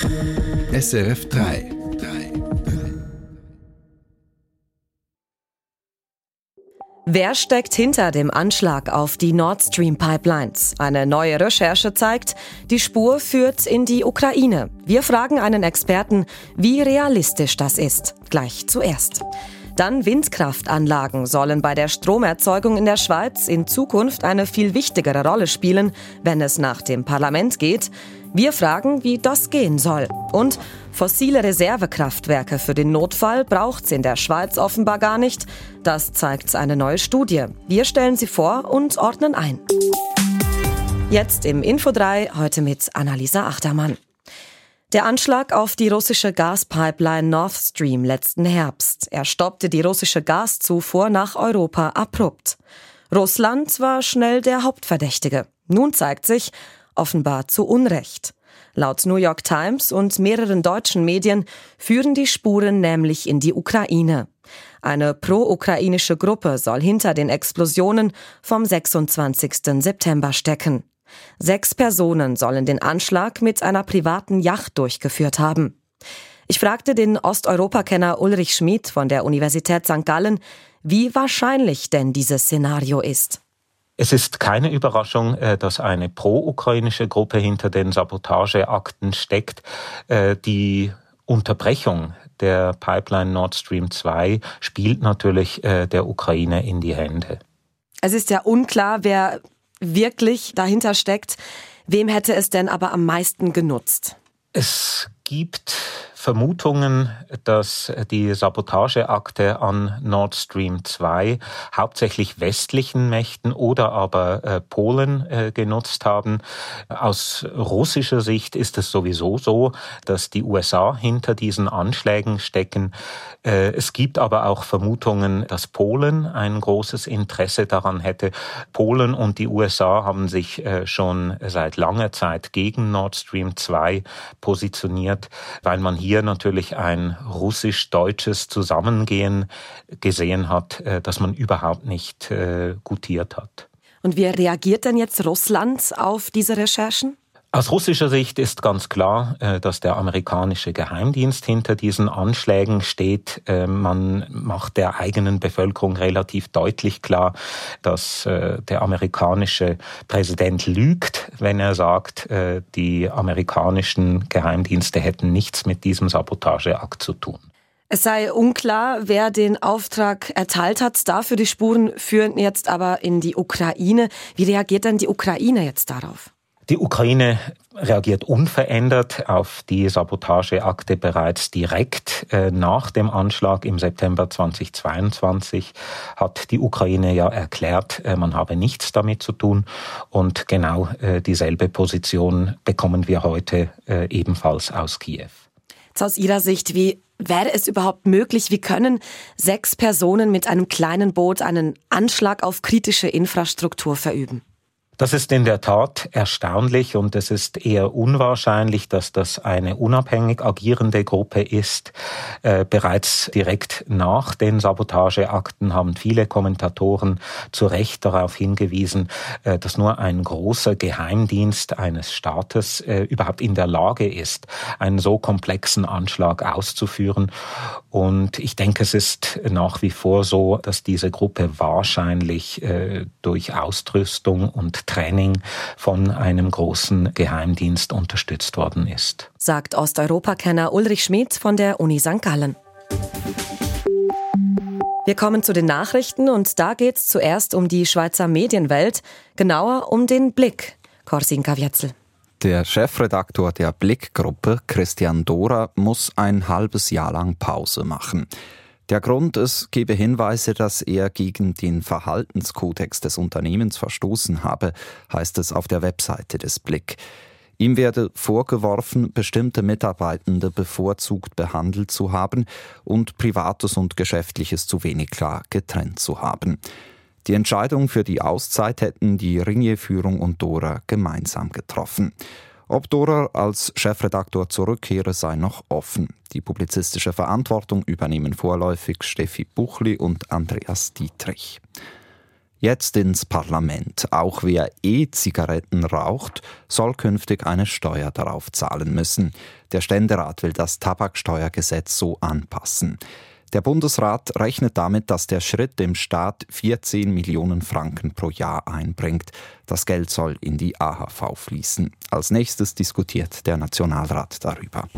SRF 3. Wer steckt hinter dem Anschlag auf die Nord Stream Pipelines? Eine neue Recherche zeigt, die Spur führt in die Ukraine. Wir fragen einen Experten, wie realistisch das ist. Gleich zuerst. Dann Windkraftanlagen sollen bei der Stromerzeugung in der Schweiz in Zukunft eine viel wichtigere Rolle spielen, wenn es nach dem Parlament geht. Wir fragen, wie das gehen soll. Und fossile Reservekraftwerke für den Notfall braucht's in der Schweiz offenbar gar nicht. Das zeigt eine neue Studie. Wir stellen sie vor und ordnen ein. Jetzt im Info 3, heute mit Annalisa Achtermann. Der Anschlag auf die russische Gaspipeline Nord Stream letzten Herbst. Er stoppte die russische Gaszufuhr nach Europa abrupt. Russland war schnell der Hauptverdächtige. Nun zeigt sich, offenbar zu Unrecht. Laut New York Times und mehreren deutschen Medien führen die Spuren nämlich in die Ukraine. Eine pro-ukrainische Gruppe soll hinter den Explosionen vom 26. September stecken. Sechs Personen sollen den Anschlag mit einer privaten Yacht durchgeführt haben. Ich fragte den Osteuropakenner Ulrich Schmid von der Universität St. Gallen, wie wahrscheinlich denn dieses Szenario ist. Es ist keine Überraschung, äh, dass eine pro-ukrainische Gruppe hinter den Sabotageakten steckt. Äh, die Unterbrechung der Pipeline Nord Stream 2 spielt natürlich äh, der Ukraine in die Hände. Es ist ja unklar, wer wirklich dahinter steckt. Wem hätte es denn aber am meisten genutzt? Es gibt Vermutungen, dass die Sabotageakte an Nord Stream 2 hauptsächlich westlichen Mächten oder aber äh, Polen äh, genutzt haben. Aus russischer Sicht ist es sowieso so, dass die USA hinter diesen Anschlägen stecken. Äh, es gibt aber auch Vermutungen, dass Polen ein großes Interesse daran hätte. Polen und die USA haben sich schon seit langer Zeit gegen Nord Stream 2 positioniert, weil man hier hier natürlich ein russisch-deutsches Zusammengehen gesehen hat, äh, das man überhaupt nicht äh, gutiert hat. Und wie reagiert denn jetzt Russland auf diese Recherchen? Aus russischer Sicht ist ganz klar, äh, dass der amerikanische Geheimdienst hinter diesen Anschlägen steht. Äh, man macht der eigenen Bevölkerung relativ deutlich klar, dass äh, der amerikanische Präsident lügt, wenn er sagt, die amerikanischen Geheimdienste hätten nichts mit diesem Sabotageakt zu tun. Es sei unklar, wer den Auftrag erteilt hat. Dafür die Spuren führen jetzt aber in die Ukraine. Wie reagiert denn die Ukraine jetzt darauf? Die Ukraine reagiert unverändert auf die Sabotageakte bereits direkt. Äh, nach dem Anschlag im September 2022 hat die Ukraine ja erklärt, äh, man habe nichts damit zu tun. Und genau äh, dieselbe Position bekommen wir heute ebenfalls aus Kiew. Jetzt aus Ihrer Sicht, wie wäre es überhaupt möglich, wie können sechs Personen mit einem kleinen Boot einen Anschlag auf kritische Infrastruktur verüben? Das ist in der Tat erstaunlich und es ist eher unwahrscheinlich, dass das eine unabhängig agierende Gruppe ist. Äh, bereits direkt nach den Sabotageakten haben viele Kommentatoren zu Recht darauf hingewiesen, äh, dass nur ein großer Geheimdienst eines Staates äh, überhaupt in der Lage ist, einen so komplexen Anschlag auszuführen. Und ich denke, es ist nach wie vor so, dass diese Gruppe wahrscheinlich äh, durch Ausrüstung und Training von einem großen Geheimdienst unterstützt worden ist. Sagt Osteuropa-Kenner Ulrich Schmidt von der Uni St. Gallen. Wir kommen zu den Nachrichten und da geht es zuerst um die Schweizer Medienwelt, genauer um den Blick. Korsinka Wietzel. Der Chefredaktor der Blickgruppe, Christian Dora, muss ein halbes Jahr lang Pause machen. Der Grund, es gebe Hinweise, dass er gegen den Verhaltenskodex des Unternehmens verstoßen habe, heißt es auf der Webseite des Blick. Ihm werde vorgeworfen, bestimmte Mitarbeitende bevorzugt behandelt zu haben und Privates und Geschäftliches zu wenig klar getrennt zu haben. Die Entscheidung für die Auszeit hätten die Ringier-Führung und Dora gemeinsam getroffen. Ob Dorer als Chefredaktor zurückkehre, sei noch offen. Die publizistische Verantwortung übernehmen vorläufig Steffi Buchli und Andreas Dietrich. Jetzt ins Parlament. Auch wer E-Zigaretten raucht, soll künftig eine Steuer darauf zahlen müssen. Der Ständerat will das Tabaksteuergesetz so anpassen. Der Bundesrat rechnet damit, dass der Schritt dem Staat 14 Millionen Franken pro Jahr einbringt. Das Geld soll in die AHV fließen. Als nächstes diskutiert der Nationalrat darüber.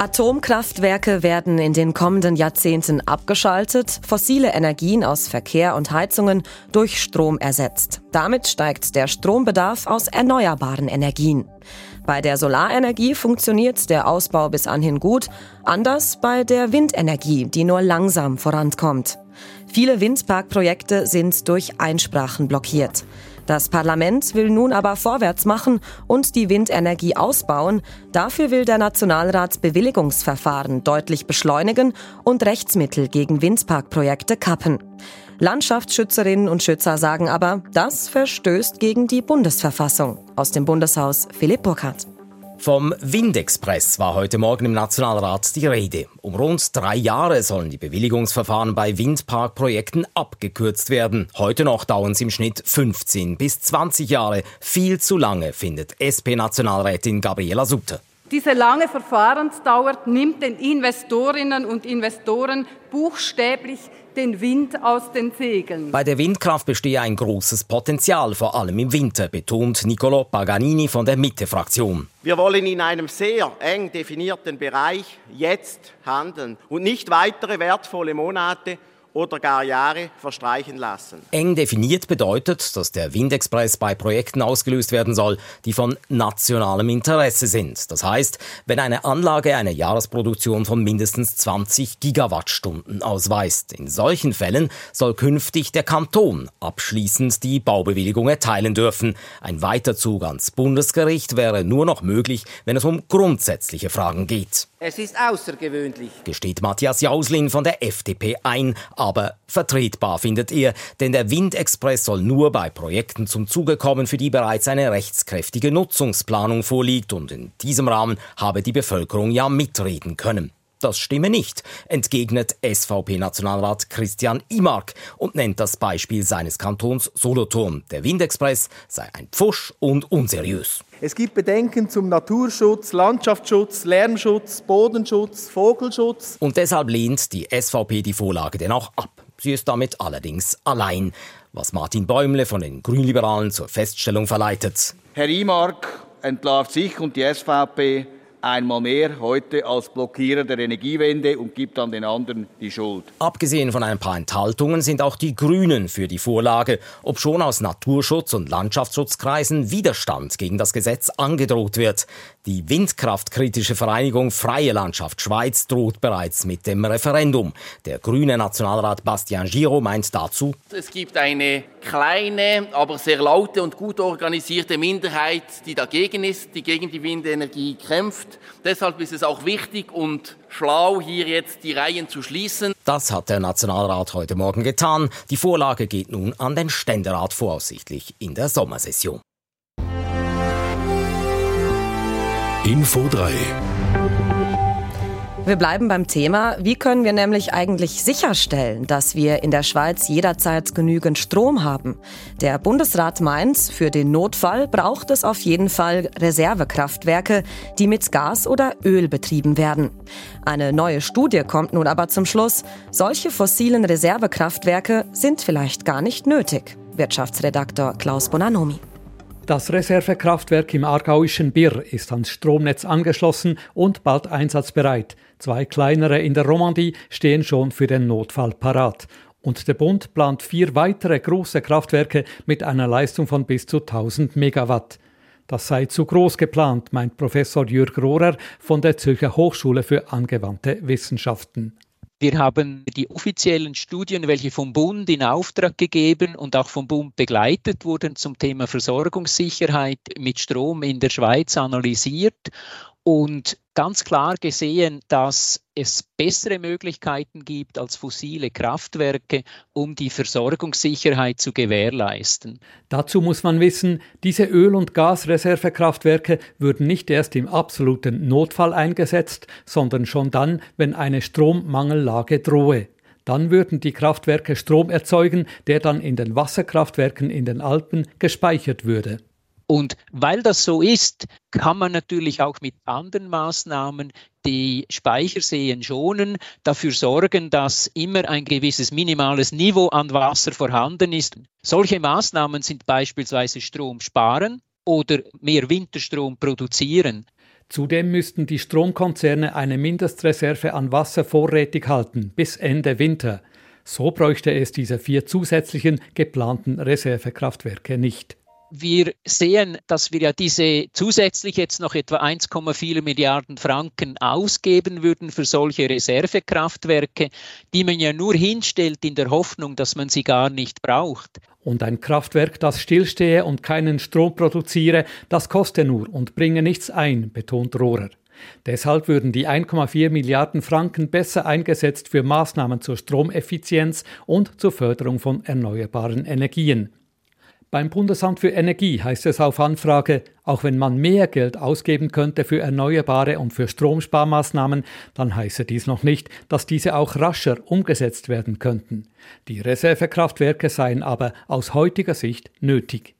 Atomkraftwerke werden in den kommenden Jahrzehnten abgeschaltet, fossile Energien aus Verkehr und Heizungen durch Strom ersetzt. Damit steigt der Strombedarf aus erneuerbaren Energien. Bei der Solarenergie funktioniert der Ausbau bis anhin gut, anders bei der Windenergie, die nur langsam vorankommt. Viele Windparkprojekte sind durch Einsprachen blockiert. Das Parlament will nun aber vorwärts machen und die Windenergie ausbauen. Dafür will der Nationalrat Bewilligungsverfahren deutlich beschleunigen und Rechtsmittel gegen Windparkprojekte kappen. Landschaftsschützerinnen und Schützer sagen aber, das verstößt gegen die Bundesverfassung. Aus dem Bundeshaus Philipp Burkhardt. Vom Windexpress war heute Morgen im Nationalrat die Rede. Um rund drei Jahre sollen die Bewilligungsverfahren bei Windparkprojekten abgekürzt werden. Heute noch dauern sie im Schnitt 15 bis 20 Jahre. Viel zu lange, findet SP-Nationalrätin Gabriela Sutter. Diese lange Verfahrensdauer nimmt den Investorinnen und Investoren buchstäblich den Wind aus den Segeln. Bei der Windkraft bestehe ein großes Potenzial, vor allem im Winter, betont Nicolo Paganini von der Mitte-Fraktion. Wir wollen in einem sehr eng definierten Bereich jetzt handeln und nicht weitere wertvolle Monate oder gar Jahre verstreichen lassen. Eng definiert bedeutet, dass der Windexpress bei Projekten ausgelöst werden soll, die von nationalem Interesse sind. Das heißt, wenn eine Anlage eine Jahresproduktion von mindestens 20 Gigawattstunden ausweist. In solchen Fällen soll künftig der Kanton abschließend die Baubewilligung erteilen dürfen. Ein Weiterzug ans Bundesgericht wäre nur noch möglich, wenn es um grundsätzliche Fragen geht. Es ist außergewöhnlich, gesteht Matthias Jauslin von der FDP ein, aber vertretbar findet er, denn der Windexpress soll nur bei Projekten zum Zuge kommen, für die bereits eine rechtskräftige Nutzungsplanung vorliegt und in diesem Rahmen habe die Bevölkerung ja mitreden können. Das stimme nicht, entgegnet SVP-Nationalrat Christian Imark und nennt das Beispiel seines Kantons Solothurn. Der Windexpress sei ein Pfusch und unseriös. Es gibt Bedenken zum Naturschutz, Landschaftsschutz, Lärmschutz, Bodenschutz, Vogelschutz. Und deshalb lehnt die SVP die Vorlage dennoch ab. Sie ist damit allerdings allein, was Martin Bäumle von den Grünliberalen zur Feststellung verleitet. Herr Imark entlarvt sich und die SVP einmal mehr heute als Blockierer der Energiewende und gibt dann den anderen die Schuld. Abgesehen von ein paar Enthaltungen sind auch die Grünen für die Vorlage, obschon aus Naturschutz- und Landschaftsschutzkreisen Widerstand gegen das Gesetz angedroht wird. Die windkraftkritische Vereinigung Freie Landschaft Schweiz droht bereits mit dem Referendum. Der grüne Nationalrat Bastian Giro meint dazu, es gibt eine kleine, aber sehr laute und gut organisierte Minderheit, die dagegen ist, die gegen die Windenergie kämpft. Deshalb ist es auch wichtig und schlau, hier jetzt die Reihen zu schließen. Das hat der Nationalrat heute Morgen getan. Die Vorlage geht nun an den Ständerat voraussichtlich in der Sommersession. Info 3 wir bleiben beim Thema. Wie können wir nämlich eigentlich sicherstellen, dass wir in der Schweiz jederzeit genügend Strom haben? Der Bundesrat meint, für den Notfall braucht es auf jeden Fall Reservekraftwerke, die mit Gas oder Öl betrieben werden. Eine neue Studie kommt nun aber zum Schluss, solche fossilen Reservekraftwerke sind vielleicht gar nicht nötig. Wirtschaftsredaktor Klaus Bonanomi. Das Reservekraftwerk im aargauischen Birr ist ans Stromnetz angeschlossen und bald einsatzbereit. Zwei kleinere in der Romandie stehen schon für den Notfall parat. Und der Bund plant vier weitere große Kraftwerke mit einer Leistung von bis zu 1000 Megawatt. Das sei zu groß geplant, meint Professor Jürg Rohrer von der Zürcher Hochschule für angewandte Wissenschaften. Wir haben die offiziellen Studien, welche vom Bund in Auftrag gegeben und auch vom Bund begleitet wurden zum Thema Versorgungssicherheit mit Strom in der Schweiz analysiert und ganz klar gesehen, dass es bessere Möglichkeiten gibt als fossile Kraftwerke, um die Versorgungssicherheit zu gewährleisten. Dazu muss man wissen, diese Öl- und Gasreservekraftwerke würden nicht erst im absoluten Notfall eingesetzt, sondern schon dann, wenn eine Strommangellage drohe. Dann würden die Kraftwerke Strom erzeugen, der dann in den Wasserkraftwerken in den Alpen gespeichert würde. Und weil das so ist, kann man natürlich auch mit anderen Maßnahmen die Speicherseen schonen, dafür sorgen, dass immer ein gewisses minimales Niveau an Wasser vorhanden ist. Solche Maßnahmen sind beispielsweise Strom sparen oder mehr Winterstrom produzieren. Zudem müssten die Stromkonzerne eine Mindestreserve an Wasser vorrätig halten bis Ende Winter. So bräuchte es diese vier zusätzlichen geplanten Reservekraftwerke nicht wir sehen, dass wir ja diese zusätzlich jetzt noch etwa 1,4 Milliarden Franken ausgeben würden für solche Reservekraftwerke, die man ja nur hinstellt in der Hoffnung, dass man sie gar nicht braucht. Und ein Kraftwerk, das stillstehe und keinen Strom produziere, das koste nur und bringe nichts ein, betont Rohrer. Deshalb würden die 1,4 Milliarden Franken besser eingesetzt für Maßnahmen zur Stromeffizienz und zur Förderung von erneuerbaren Energien. Beim Bundesamt für Energie heißt es auf Anfrage, auch wenn man mehr Geld ausgeben könnte für Erneuerbare und für Stromsparmaßnahmen, dann heiße dies noch nicht, dass diese auch rascher umgesetzt werden könnten. Die Reservekraftwerke seien aber aus heutiger Sicht nötig.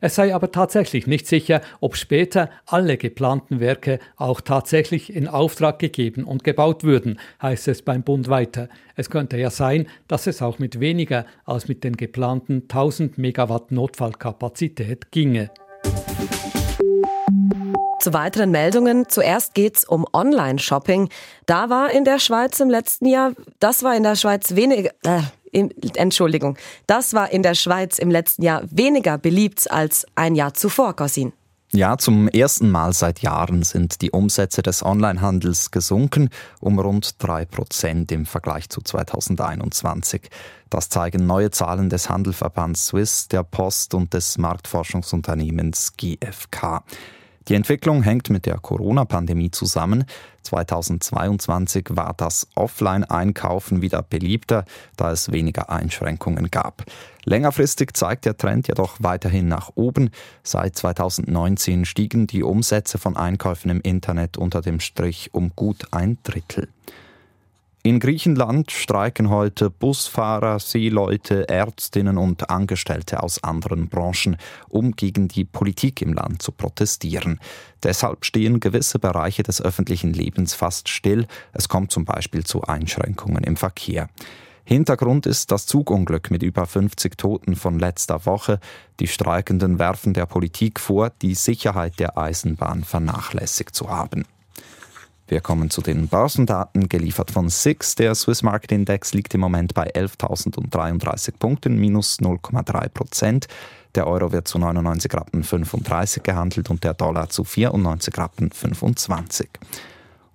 Es sei aber tatsächlich nicht sicher, ob später alle geplanten Werke auch tatsächlich in Auftrag gegeben und gebaut würden, heißt es beim Bund weiter. Es könnte ja sein, dass es auch mit weniger als mit den geplanten 1000 Megawatt Notfallkapazität ginge. Zu weiteren Meldungen. Zuerst geht's um Online-Shopping. Da war in der Schweiz im letzten Jahr, das war in der Schweiz weniger, äh, Entschuldigung, das war in der Schweiz im letzten Jahr weniger beliebt als ein Jahr zuvor, Corsin. Ja, zum ersten Mal seit Jahren sind die Umsätze des Onlinehandels gesunken um rund drei Prozent im Vergleich zu 2021. Das zeigen neue Zahlen des Handelverbands Swiss, der Post und des Marktforschungsunternehmens GfK. Die Entwicklung hängt mit der Corona-Pandemie zusammen. 2022 war das Offline-Einkaufen wieder beliebter, da es weniger Einschränkungen gab. Längerfristig zeigt der Trend jedoch weiterhin nach oben. Seit 2019 stiegen die Umsätze von Einkäufen im Internet unter dem Strich um gut ein Drittel. In Griechenland streiken heute Busfahrer, Seeleute, Ärztinnen und Angestellte aus anderen Branchen, um gegen die Politik im Land zu protestieren. Deshalb stehen gewisse Bereiche des öffentlichen Lebens fast still. Es kommt zum Beispiel zu Einschränkungen im Verkehr. Hintergrund ist das Zugunglück mit über 50 Toten von letzter Woche. Die Streikenden werfen der Politik vor, die Sicherheit der Eisenbahn vernachlässigt zu haben. Wir kommen zu den Börsendaten, geliefert von SIX. Der Swiss Market Index liegt im Moment bei 11.033 Punkten, minus 0,3 Prozent. Der Euro wird zu 99 Rappen 35 gehandelt und der Dollar zu 94 Rappen 25.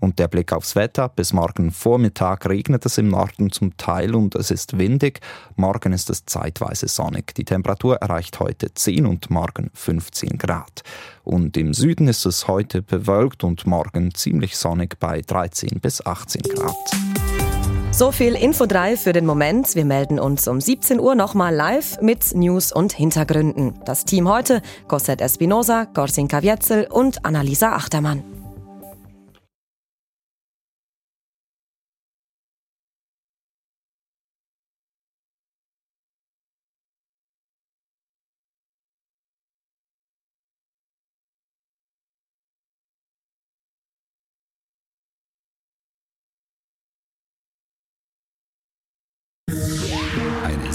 Und der Blick aufs Wetter. Bis morgen Vormittag regnet es im Norden zum Teil und es ist windig. Morgen ist es zeitweise sonnig. Die Temperatur erreicht heute 10 und morgen 15 Grad. Und im Süden ist es heute bewölkt und morgen ziemlich sonnig bei 13 bis 18 Grad. So viel Info 3 für den Moment. Wir melden uns um 17 Uhr nochmal live mit News und Hintergründen. Das Team heute: Cosette Espinosa, Gorsin Kavietzel und Annalisa Achtermann.